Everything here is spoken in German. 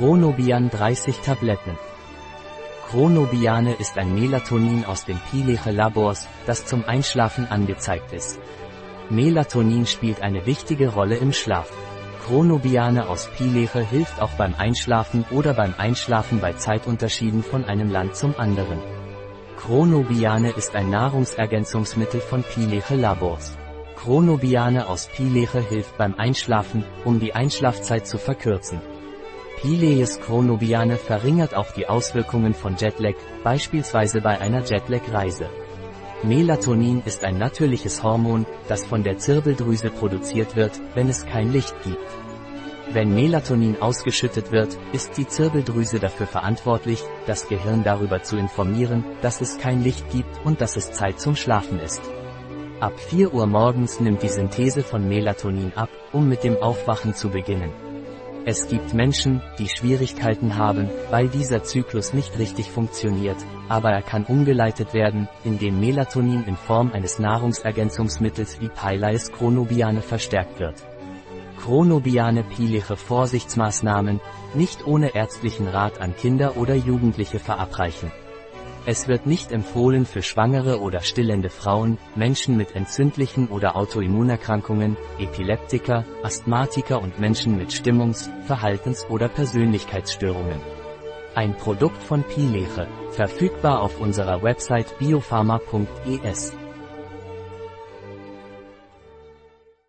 Chronobian 30 Tabletten. Chronobiane ist ein Melatonin aus den Pileche Labors, das zum Einschlafen angezeigt ist. Melatonin spielt eine wichtige Rolle im Schlaf. Chronobiane aus Pileche hilft auch beim Einschlafen oder beim Einschlafen bei Zeitunterschieden von einem Land zum anderen. Chronobiane ist ein Nahrungsergänzungsmittel von Pileche Labors. Chronobiane aus Pileche hilft beim Einschlafen, um die Einschlafzeit zu verkürzen. Pileus chronobiane verringert auch die Auswirkungen von Jetlag, beispielsweise bei einer Jetlag-Reise. Melatonin ist ein natürliches Hormon, das von der Zirbeldrüse produziert wird, wenn es kein Licht gibt. Wenn Melatonin ausgeschüttet wird, ist die Zirbeldrüse dafür verantwortlich, das Gehirn darüber zu informieren, dass es kein Licht gibt und dass es Zeit zum Schlafen ist. Ab 4 Uhr morgens nimmt die Synthese von Melatonin ab, um mit dem Aufwachen zu beginnen. Es gibt Menschen, die Schwierigkeiten haben, weil dieser Zyklus nicht richtig funktioniert, aber er kann umgeleitet werden, indem Melatonin in Form eines Nahrungsergänzungsmittels wie Pileis chronobiane verstärkt wird. Chronobiane piliche Vorsichtsmaßnahmen, nicht ohne ärztlichen Rat an Kinder oder Jugendliche verabreichen. Es wird nicht empfohlen für schwangere oder stillende Frauen, Menschen mit entzündlichen oder Autoimmunerkrankungen, Epileptiker, Asthmatiker und Menschen mit Stimmungs-, Verhaltens- oder Persönlichkeitsstörungen. Ein Produkt von Pileche, verfügbar auf unserer Website biopharma.es.